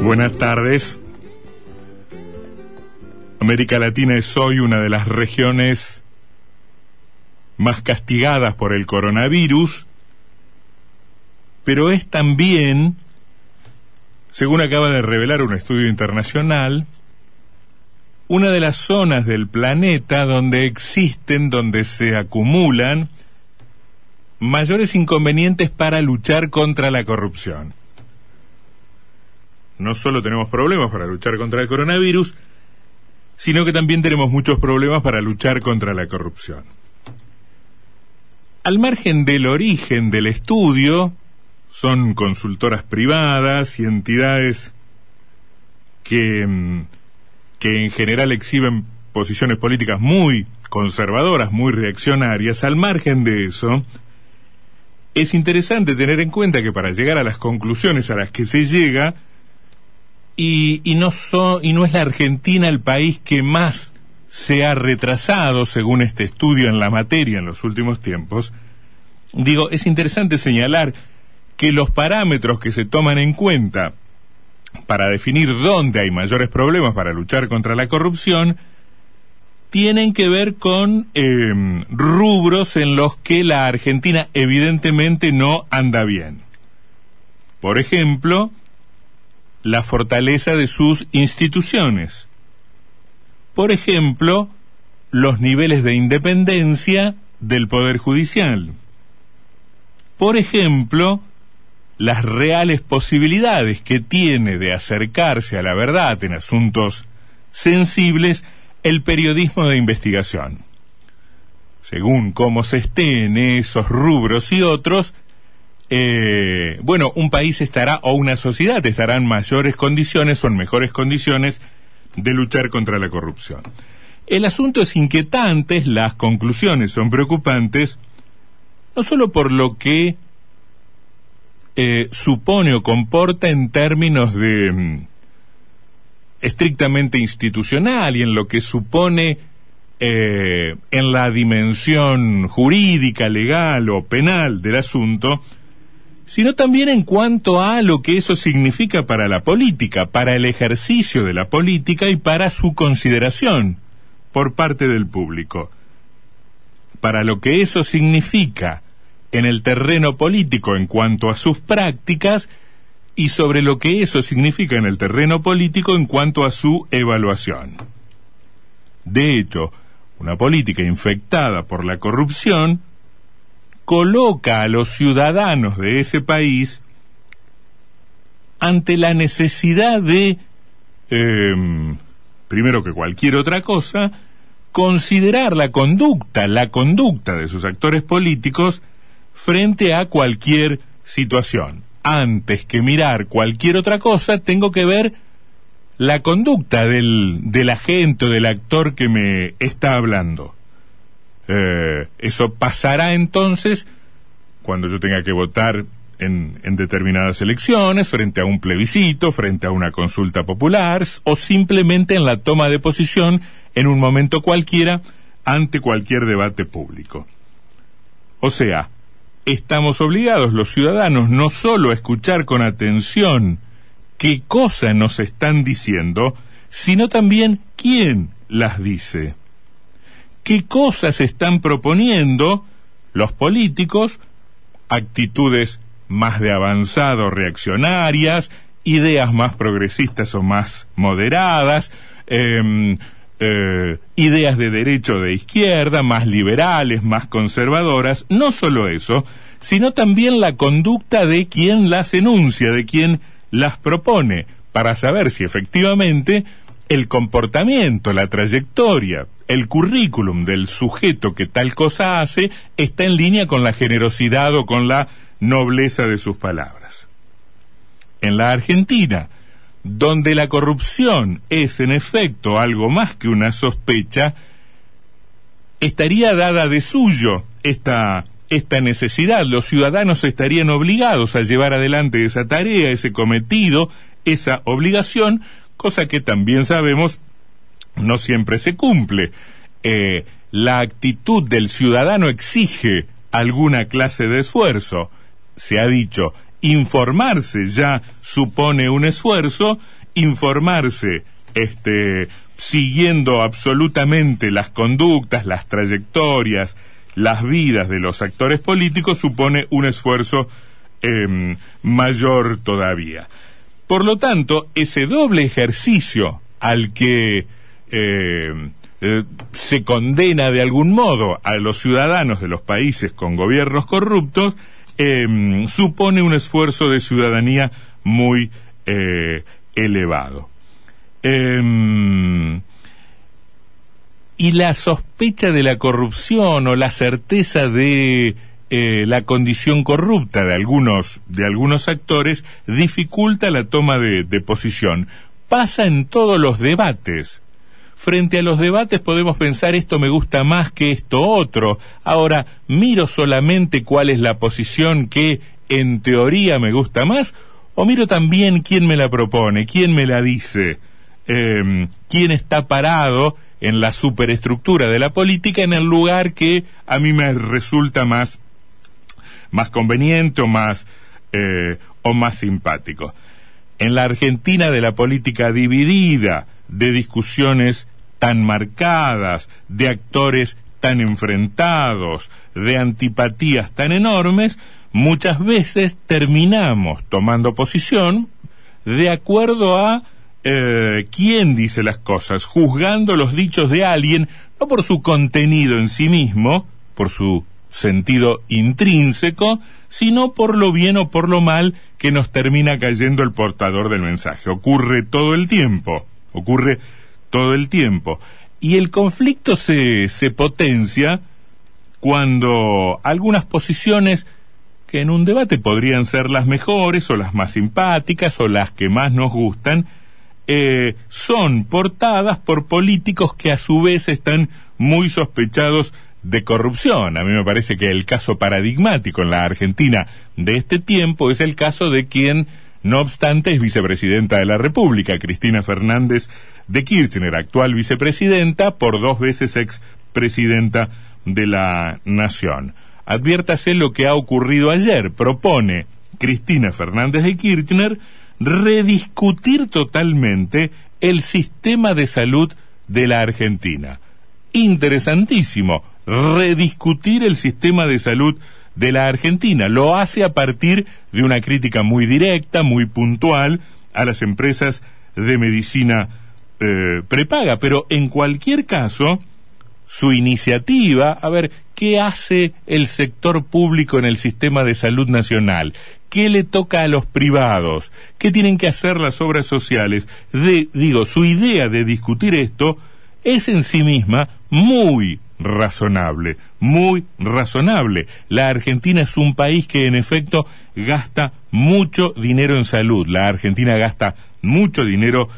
Buenas tardes. América Latina es hoy una de las regiones más castigadas por el coronavirus, pero es también, según acaba de revelar un estudio internacional, una de las zonas del planeta donde existen, donde se acumulan mayores inconvenientes para luchar contra la corrupción. No solo tenemos problemas para luchar contra el coronavirus, sino que también tenemos muchos problemas para luchar contra la corrupción. Al margen del origen del estudio, son consultoras privadas y entidades que, mm, que en general exhiben posiciones políticas muy conservadoras, muy reaccionarias. Al margen de eso, es interesante tener en cuenta que para llegar a las conclusiones a las que se llega, y, no es la Argentina el país que más se ha retrasado, según este estudio en la materia en los últimos tiempos, digo, es interesante señalar que los parámetros que se toman en cuenta para definir dónde hay mayores problemas para luchar contra la corrupción, tienen que ver con eh, rubros en los que la Argentina evidentemente no anda bien. Por ejemplo, la fortaleza de sus instituciones. Por ejemplo, los niveles de independencia del Poder Judicial. Por ejemplo, las reales posibilidades que tiene de acercarse a la verdad en asuntos sensibles el periodismo de investigación. Según cómo se esté en esos rubros y otros, eh, bueno, un país estará o una sociedad estará en mayores condiciones o en mejores condiciones de luchar contra la corrupción. El asunto es inquietante, las conclusiones son preocupantes, no solo por lo que eh, supone o comporta en términos de mm, estrictamente institucional y en lo que supone eh, en la dimensión jurídica, legal o penal del asunto, sino también en cuanto a lo que eso significa para la política, para el ejercicio de la política y para su consideración por parte del público. Para lo que eso significa en el terreno político en cuanto a sus prácticas y sobre lo que eso significa en el terreno político en cuanto a su evaluación. De hecho, una política infectada por la corrupción coloca a los ciudadanos de ese país ante la necesidad de, em, primero que cualquier otra cosa, considerar la conducta, la conducta de sus actores políticos frente a cualquier situación antes que mirar cualquier otra cosa, tengo que ver la conducta del, del agente o del actor que me está hablando. Eh, eso pasará entonces cuando yo tenga que votar en, en, determinadas elecciones, frente a un plebiscito, frente a una consulta popular, o simplemente en la toma de posición en un momento cualquiera ante cualquier debate público. O sea, estamos obligados los ciudadanos no solo a escuchar con atención qué cosas nos están diciendo, sino también quién las dice. ¿Qué cosas están proponiendo los políticos? Actitudes más de avanzado reaccionarias, ideas más progresistas o más moderadas, eh, eh, ideas de derecho de izquierda, más liberales, más conservadoras, no solo eso, sino también la conducta de quien las enuncia, de quien las propone, para saber si efectivamente el comportamiento, la trayectoria, el currículum del sujeto que tal cosa hace está en línea con la generosidad o con la nobleza de sus palabras. En la Argentina, donde la corrupción es en efecto algo más que una sospecha, estaría dada de suyo esta, esta necesidad. Los ciudadanos estarían obligados a llevar adelante esa tarea, ese cometido, esa obligación, cosa que también sabemos no siempre se cumple. Eh, la actitud del ciudadano exige alguna clase de esfuerzo. Se ha dicho, informarse ya supone un esfuerzo, informarse este, siguiendo absolutamente las conductas, las trayectorias, las vidas de los actores políticos supone un esfuerzo em, mayor todavía. Por lo tanto, ese doble ejercicio al que em, eh, se condena de algún modo a los ciudadanos de los países con gobiernos corruptos, em, supone un esfuerzo de ciudadanía muy eh, elevado. y la sospecha de la corrupción o la certeza de eh, la condición corrupta de algunos, de algunos actores dificulta la toma de posición. Pasa en todos los debates. Frente a los debates podemos pensar esto me gusta más que esto otro. Ahora, miro solamente cuál es la posición que en teoría me gusta más o miro también quién me la propone, quién me la dice, eh, quién está parado en la superestructura de la política en el lugar que a mí me resulta más más conveniente o más, eh, o más simpático. En la Argentina de la política dividida, de discusiones tan marcadas, de actores tan enfrentados, de antipatías tan enormes, muchas veces terminamos tomando posición de acuerdo a eh, quién dice las cosas, juzgando los dichos de alguien, no por su contenido en sí mismo, por su sentido intrínseco, sino por lo bien o por lo mal que nos termina cayendo el portador del mensaje. Ocurre todo el tiempo, ocurre todo el tiempo. Y el conflicto se, se potencia cuando algunas posiciones que en un debate podrían ser las mejores o las más simpáticas o las que más nos gustan, eh, son portadas por políticos que a su vez están muy sospechados de corrupción. A mí me parece que el caso paradigmático en la Argentina de este tiempo es el caso de quien, no obstante, es vicepresidenta de la República, Cristina Fernández de Kirchner, actual vicepresidenta, por dos veces expresidenta de la Nación. Adviértase lo que ha ocurrido ayer. Propone Cristina Fernández de Kirchner rediscutir totalmente el sistema de salud de la Argentina. Interesantísimo rediscutir el sistema de salud de la Argentina. Lo hace a partir de una crítica muy directa, muy puntual a las empresas de medicina eh, prepaga. Pero en cualquier caso, su iniciativa, a ver, ¿qué hace el sector público en el sistema de salud nacional? ¿Qué le toca a los privados? ¿Qué tienen que hacer las obras sociales? De, digo, su idea de discutir esto es en sí misma muy razonable, muy razonable. La Argentina es un país que en efecto gasta mucho dinero en salud. La Argentina gasta mucho dinero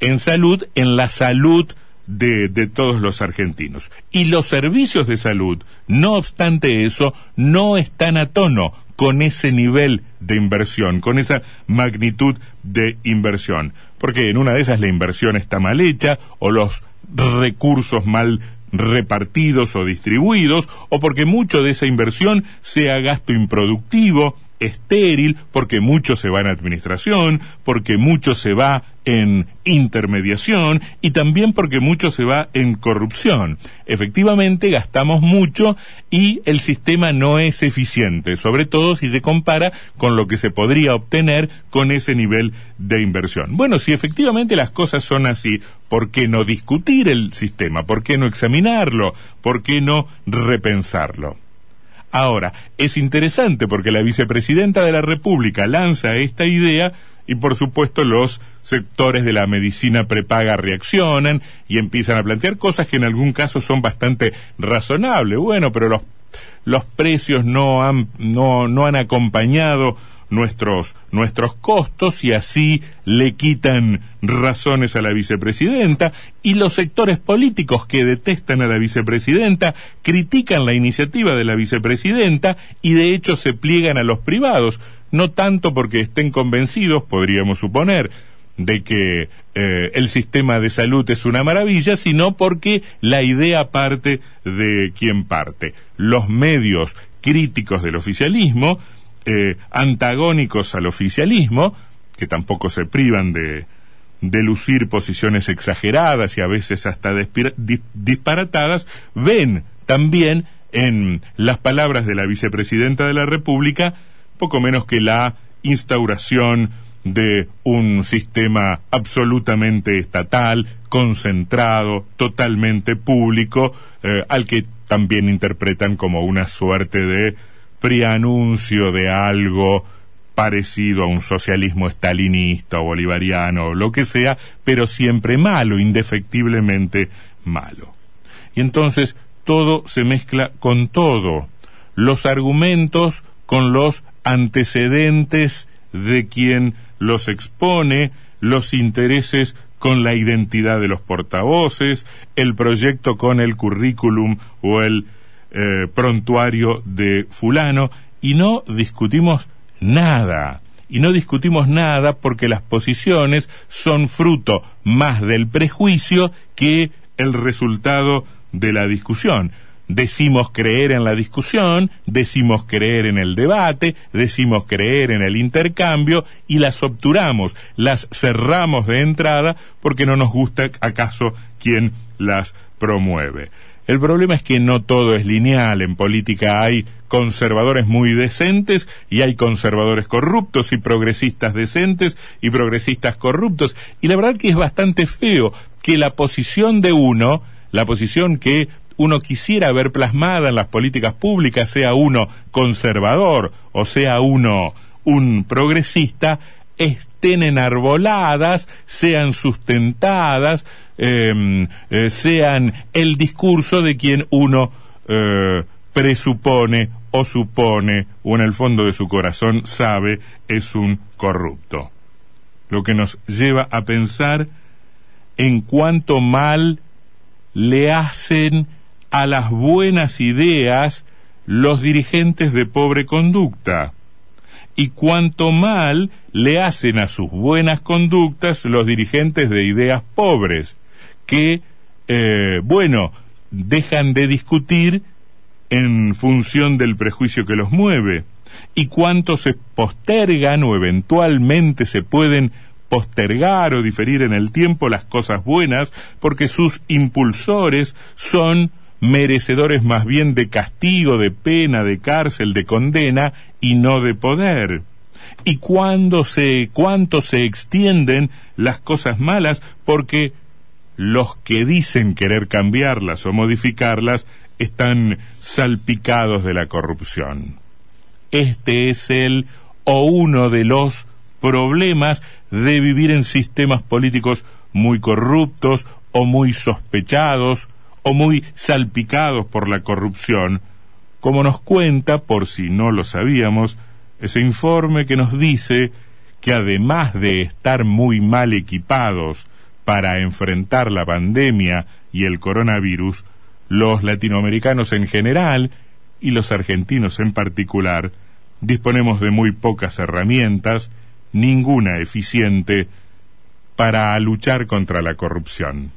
en salud, en la salud de, de, todos los argentinos. Y los servicios de salud, no obstante eso, no están a tono con ese nivel de inversión, con esa magnitud de inversión. Porque en una de esas la inversión está mal hecha o los recursos mal repartidos o distribuidos, o porque mucho de esa inversión sea gasto improductivo, estéril, porque mucho se va en administración, porque mucho se va en intermediación y también porque mucho se va en corrupción. Efectivamente, gastamos mucho y el sistema no es eficiente, sobre todo si se compara con lo que se podría obtener con ese nivel de inversión. Bueno, si efectivamente las cosas son así, ¿por qué no discutir el sistema? ¿Por qué no examinarlo? ¿Por qué no repensarlo? Ahora, es interesante porque la vicepresidenta de la República lanza esta idea y por supuesto los sectores de la medicina prepaga reaccionan y empiezan a plantear cosas que en algún caso son bastante razonables. Bueno, pero los, los precios no han, no, no han acompañado nuestros, nuestros costos y así le quitan razones a la vicepresidenta y los sectores políticos que detestan a la vicepresidenta critican la iniciativa de la vicepresidenta y de hecho se pliegan a los privados, no tanto porque estén convencidos, podríamos suponer, de que eh, el sistema de salud es una maravilla, sino porque la idea parte de quien parte. Los medios críticos del oficialismo eh, antagónicos al oficialismo, que tampoco se privan de, lucir posiciones exageradas y a veces hasta disparatadas, ven también en las palabras de la vicepresidenta de la República poco menos que la instauración de un sistema absolutamente estatal, concentrado, totalmente público, eh, al que también interpretan como una suerte de preanuncio de algo parecido a un socialismo estalinista o bolivariano o lo que sea, pero siempre malo, indefectiblemente malo. Y entonces todo se mezcla con todo, los argumentos con los antecedentes de quien los expone, los intereses con la identidad de los portavoces, el proyecto con el currículum o el eh, prontuario de fulano, y no discutimos nada. Y no discutimos nada porque las posiciones son fruto más del prejuicio que el resultado de la discusión decimos creer en la discusión, decimos creer en el debate, decimos creer en el intercambio y las obturamos, las cerramos de entrada porque no nos gusta acaso quien las promueve. El problema es que no todo es lineal. En política hay conservadores muy decentes y hay conservadores corruptos y progresistas decentes y progresistas corruptos. Y la verdad que es bastante feo que la posición de uno, la posición que uno quisiera ver plasmada en las políticas públicas, sea uno conservador o sea uno un progresista, estén enarboladas, sean sustentadas, em, eh, sean el discurso de quien uno eh, presupone o supone o en el fondo de su corazón sabe es un corrupto. Lo que nos lleva a pensar en cuánto mal le hacen a las buenas ideas los dirigentes de pobre conducta y cuánto mal le hacen a sus buenas conductas los dirigentes de ideas pobres, que, eh, bueno, dejan de discutir en función del prejuicio que los mueve, y cuánto se postergan o eventualmente se pueden postergar o diferir en el tiempo las cosas buenas porque sus impulsores son merecedores más bien de castigo, de pena, de cárcel, de condena y no de poder. Y cuando se, cuánto se extienden las cosas malas porque los que dicen querer cambiarlas o modificarlas están salpicados de la corrupción. Este es el o uno de los problemas de vivir en sistemas políticos muy corruptos o muy sospechados o muy salpicados por la corrupción, como nos cuenta, por si no lo sabíamos, ese informe que nos dice que además de estar muy mal equipados para enfrentar la pandemia y el coronavirus, los latinoamericanos en general y los argentinos en particular disponemos de muy pocas herramientas, ninguna eficiente, para luchar contra la corrupción.